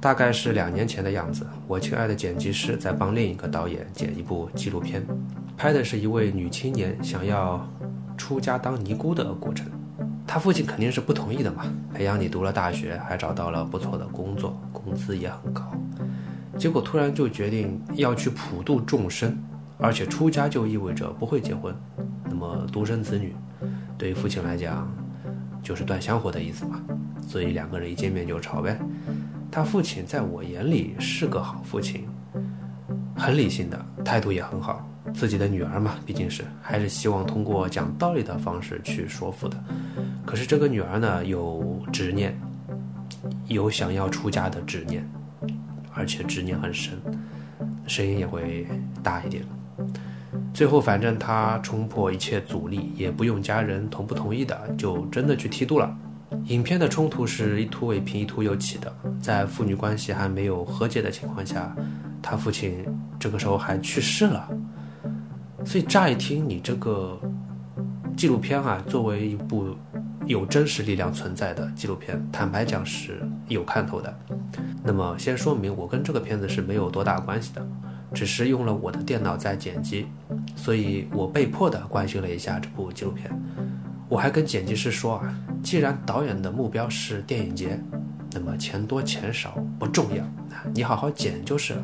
大概是两年前的样子，我亲爱的剪辑师在帮另一个导演剪一部纪录片，拍的是一位女青年想要出家当尼姑的过程。她父亲肯定是不同意的嘛，培养你读了大学，还找到了不错的工作，工资也很高，结果突然就决定要去普度众生，而且出家就意味着不会结婚，那么独生子女，对于父亲来讲就是断香火的意思嘛，所以两个人一见面就吵呗。他父亲在我眼里是个好父亲，很理性的，态度也很好。自己的女儿嘛，毕竟是还是希望通过讲道理的方式去说服的。可是这个女儿呢，有执念，有想要出家的执念，而且执念很深，声音也会大一点。最后，反正他冲破一切阻力，也不用家人同不同意的，就真的去剃度了。影片的冲突是一突未平一突又起的，在父女关系还没有和解的情况下，他父亲这个时候还去世了。所以乍一听，你这个纪录片啊，作为一部有真实力量存在的纪录片，坦白讲是有看头的。那么先说明，我跟这个片子是没有多大关系的，只是用了我的电脑在剪辑，所以我被迫的关心了一下这部纪录片。我还跟剪辑师说啊，既然导演的目标是电影节，那么钱多钱少不重要，你好好剪就是了。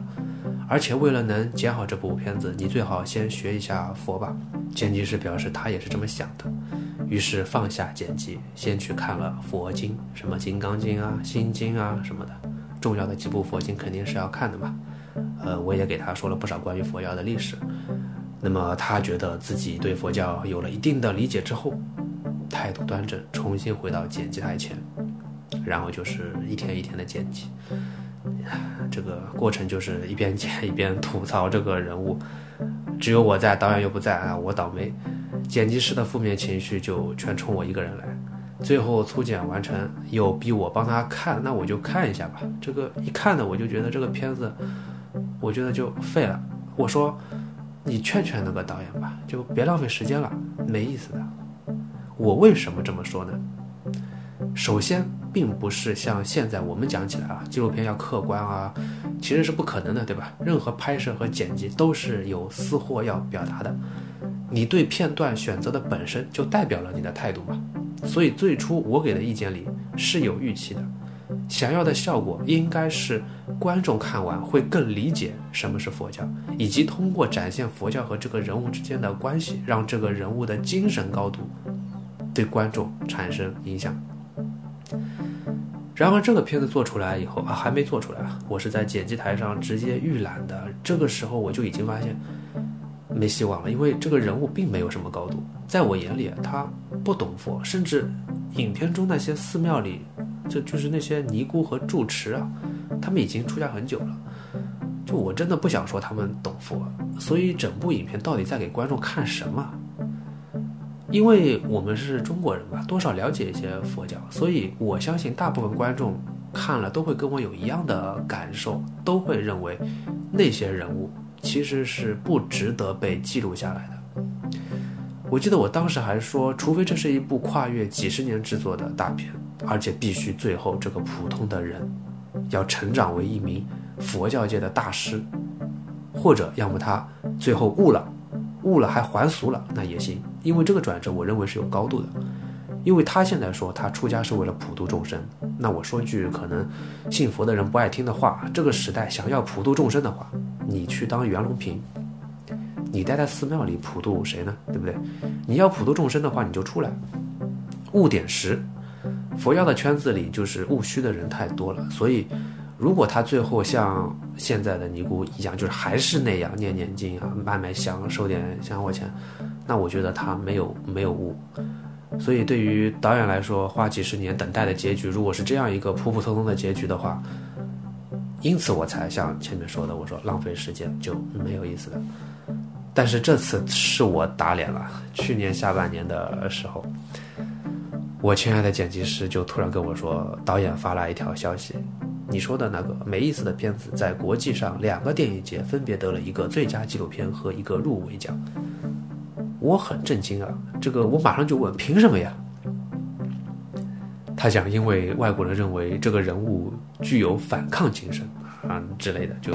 而且为了能剪好这部片子，你最好先学一下佛吧。剪辑师表示他也是这么想的，于是放下剪辑，先去看了佛经，什么《金刚经》啊、《心经》啊什么的，重要的几部佛经肯定是要看的嘛。呃，我也给他说了不少关于佛教的历史。那么他觉得自己对佛教有了一定的理解之后。态度端正，重新回到剪辑台前，然后就是一天一天的剪辑。这个过程就是一边剪一边吐槽这个人物。只有我在，导演又不在啊，我倒霉。剪辑师的负面情绪就全冲我一个人来。最后粗剪完成，又逼我帮他看，那我就看一下吧。这个一看呢，我就觉得这个片子，我觉得就废了。我说，你劝劝那个导演吧，就别浪费时间了，没意思的。我为什么这么说呢？首先，并不是像现在我们讲起来啊，纪录片要客观啊，其实是不可能的，对吧？任何拍摄和剪辑都是有私货要表达的，你对片段选择的本身就代表了你的态度嘛。所以最初我给的意见里是有预期的，想要的效果应该是观众看完会更理解什么是佛教，以及通过展现佛教和这个人物之间的关系，让这个人物的精神高度。对观众产生影响。然而，这个片子做出来以后啊，还没做出来啊，我是在剪辑台上直接预览的。这个时候我就已经发现没希望了，因为这个人物并没有什么高度，在我眼里他不懂佛，甚至影片中那些寺庙里，就就是那些尼姑和住持啊，他们已经出家很久了。就我真的不想说他们懂佛，所以整部影片到底在给观众看什么？因为我们是中国人吧，多少了解一些佛教，所以我相信大部分观众看了都会跟我有一样的感受，都会认为那些人物其实是不值得被记录下来的。我记得我当时还说，除非这是一部跨越几十年制作的大片，而且必须最后这个普通的人要成长为一名佛教界的大师，或者要么他最后悟了。悟了还还俗了，那也行，因为这个转折我认为是有高度的。因为他现在说他出家是为了普度众生，那我说句可能信佛的人不爱听的话，这个时代想要普度众生的话，你去当袁隆平，你待在寺庙里普度谁呢？对不对？你要普度众生的话，你就出来悟点实。佛教的圈子里就是务虚的人太多了，所以。如果他最后像现在的尼姑一样，就是还是那样念念经啊，卖卖香，收点香火钱，那我觉得他没有没有悟。所以对于导演来说，花几十年等待的结局，如果是这样一个普普通通的结局的话，因此我才像前面说的，我说浪费时间就没有意思的。但是这次是我打脸了。去年下半年的时候，我亲爱的剪辑师就突然跟我说，导演发来一条消息。你说的那个没意思的片子，在国际上两个电影节分别得了一个最佳纪录片和一个入围奖，我很震惊啊！这个我马上就问，凭什么呀？他讲，因为外国人认为这个人物具有反抗精神啊之类的，就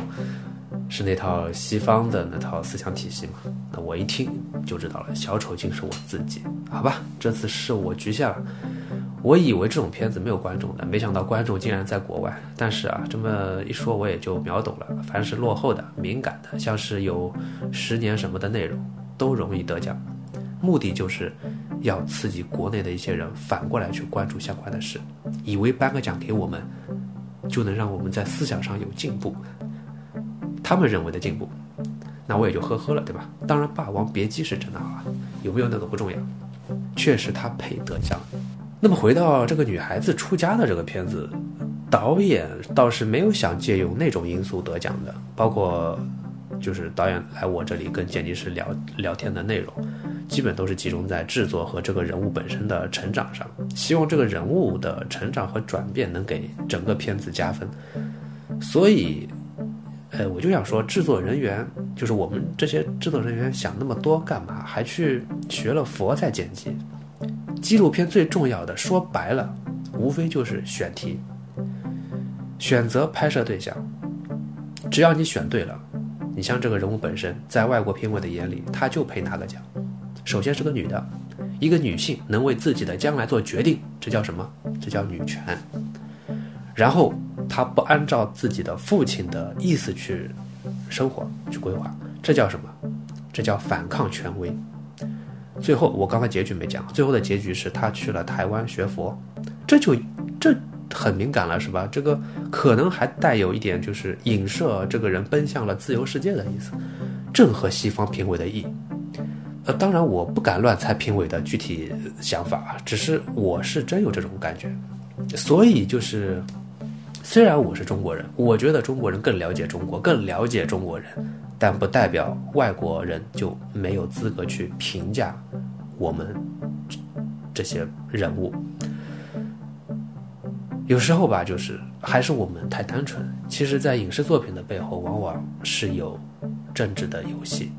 是那套西方的那套思想体系嘛。那我一听就知道了，小丑竟是我自己。好吧，这次是我局限了。我以为这种片子没有观众的，没想到观众竟然在国外。但是啊，这么一说我也就秒懂了。凡是落后的、敏感的，像是有十年什么的内容，都容易得奖。目的就是要刺激国内的一些人反过来去关注相关的事，以为颁个奖给我们，就能让我们在思想上有进步。他们认为的进步，那我也就呵呵了，对吧？当然，《霸王别姬》是真的好啊，有没有那个不重要，确实他配得奖。那么回到这个女孩子出家的这个片子，导演倒是没有想借用那种因素得奖的，包括就是导演来我这里跟剪辑师聊聊天的内容，基本都是集中在制作和这个人物本身的成长上，希望这个人物的成长和转变能给整个片子加分。所以，呃，我就想说，制作人员就是我们这些制作人员想那么多干嘛？还去学了佛在剪辑？纪录片最重要的，说白了，无非就是选题、选择拍摄对象。只要你选对了，你像这个人物本身，在外国评委的眼里，他就配拿个奖。首先是个女的，一个女性能为自己的将来做决定，这叫什么？这叫女权。然后她不按照自己的父亲的意思去生活、去规划，这叫什么？这叫反抗权威。最后，我刚才结局没讲。最后的结局是他去了台湾学佛，这就这很敏感了，是吧？这个可能还带有一点就是影射这个人奔向了自由世界的意思，正合西方评委的意。呃，当然我不敢乱猜评委的具体想法，只是我是真有这种感觉。所以就是，虽然我是中国人，我觉得中国人更了解中国，更了解中国人。但不代表外国人就没有资格去评价我们这些人物。有时候吧，就是还是我们太单纯。其实，在影视作品的背后，往往是有政治的游戏。